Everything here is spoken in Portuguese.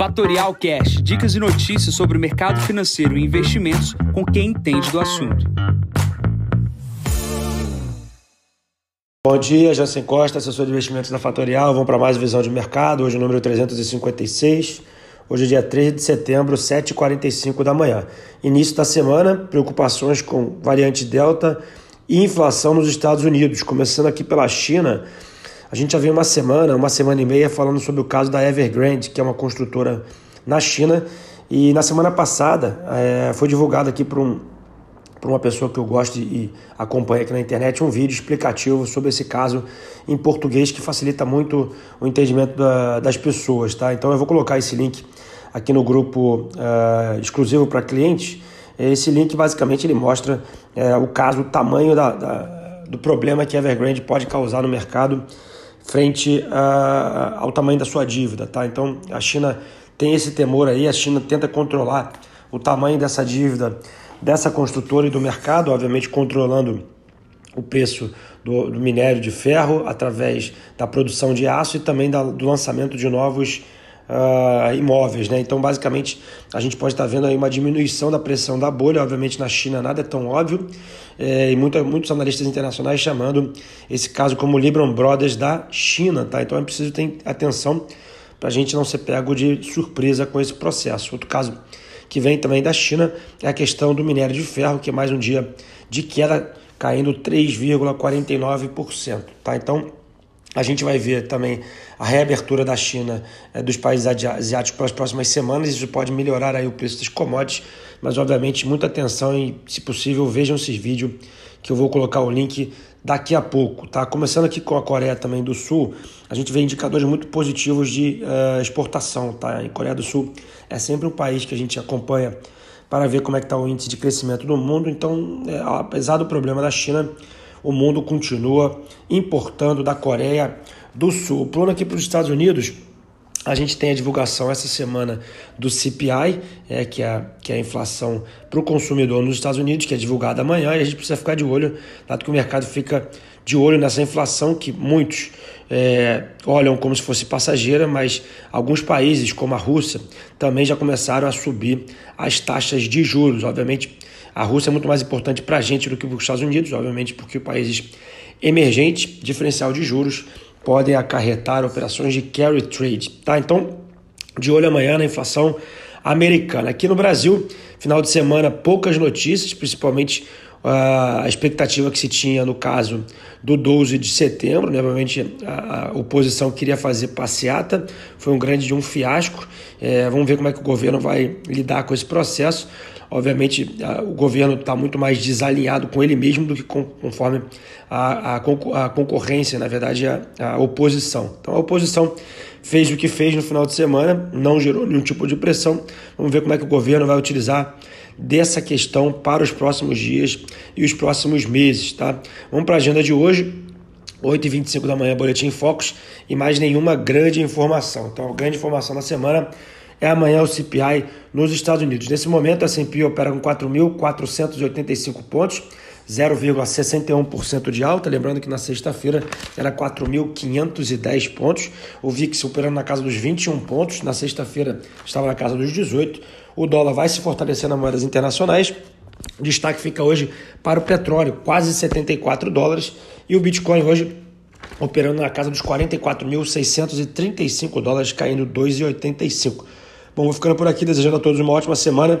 Fatorial Cash, dicas e notícias sobre o mercado financeiro e investimentos com quem entende do assunto. Bom dia, Jansen Costa, assessor de investimentos da Fatorial. Vamos para mais visão de mercado, hoje o número 356. Hoje é dia 3 de setembro, 7h45 da manhã. Início da semana, preocupações com variante Delta e inflação nos Estados Unidos. Começando aqui pela China, a gente já vem uma semana, uma semana e meia falando sobre o caso da Evergrande, que é uma construtora na China. E na semana passada é, foi divulgado aqui por, um, uma pessoa que eu gosto e acompanha aqui na internet um vídeo explicativo sobre esse caso em português que facilita muito o entendimento da, das pessoas, tá? Então eu vou colocar esse link aqui no grupo uh, exclusivo para clientes. Esse link basicamente ele mostra uh, o caso, o tamanho da, da, do problema que a Evergrande pode causar no mercado frente a, ao tamanho da sua dívida, tá? Então a China tem esse temor aí, a China tenta controlar o tamanho dessa dívida dessa construtora e do mercado, obviamente controlando o preço do, do minério de ferro através da produção de aço e também da, do lançamento de novos uh, imóveis. Né? Então, basicamente, a gente pode estar vendo aí uma diminuição da pressão da bolha. Obviamente, na China nada é tão óbvio, é, e muita, muitos analistas internacionais chamando esse caso como Libron Brothers da China. Tá? Então, é preciso ter atenção para a gente não ser pego de surpresa com esse processo. Outro caso que vem também da China é a questão do minério de ferro, que é mais um dia de queda caindo 3,49%. Tá? Então, a gente vai ver também a reabertura da China é, dos países asiáticos para as próximas semanas. Isso pode melhorar aí o preço das commodities, mas obviamente muita atenção e, se possível, vejam esse vídeo que eu vou colocar o link daqui a pouco, tá? Começando aqui com a Coreia também do Sul, a gente vê indicadores muito positivos de uh, exportação, tá? Em Coreia do Sul é sempre um país que a gente acompanha para ver como é que está o índice de crescimento no mundo. Então, é, apesar do problema da China, o mundo continua importando da Coreia do Sul. Plano aqui para os Estados Unidos, a gente tem a divulgação essa semana do CPI, é, que, é a, que é a inflação para o consumidor nos Estados Unidos, que é divulgada amanhã, e a gente precisa ficar de olho, dado que o mercado fica de olho nessa inflação que muitos é, olham como se fosse passageira, mas alguns países, como a Rússia, também já começaram a subir as taxas de juros. Obviamente, a Rússia é muito mais importante para a gente do que para os Estados Unidos, obviamente, porque países emergentes, diferencial de juros, podem acarretar operações de carry trade. Tá? Então, de olho amanhã na inflação americana. Aqui no Brasil, final de semana, poucas notícias, principalmente a expectativa que se tinha no caso do 12 de setembro, né? obviamente a, oposição queria fazer passeata, foi um grande de um fiasco. É, vamos ver como é que o governo vai lidar com esse processo. Obviamente, o governo está muito mais desalinhado com ele mesmo do que com, conforme a, a, a, concorrência, na verdade, a, a oposição. Então, a oposição fez o que fez no final de semana, não gerou nenhum tipo de pressão. Vamos ver como é que o governo vai utilizar dessa questão para os próximos dias e os próximos meses, tá? Vamos para a agenda de hoje. 8h25 da manhã, Boletim Focus e mais nenhuma grande informação. Então, a grande informação da semana é amanhã o CPI nos Estados Unidos. Nesse momento, a S&P opera com 4.485 pontos, 0,61% de alta. Lembrando que na sexta-feira era 4.510 pontos. O VIX operando na casa dos 21 pontos. Na sexta-feira estava na casa dos 18. O dólar vai se fortalecer nas moedas internacionais. Destaque fica hoje para o petróleo, quase 74 dólares. E o Bitcoin hoje operando na casa dos 44.635 dólares, caindo 2,85. Bom, vou ficando por aqui, desejando a todos uma ótima semana.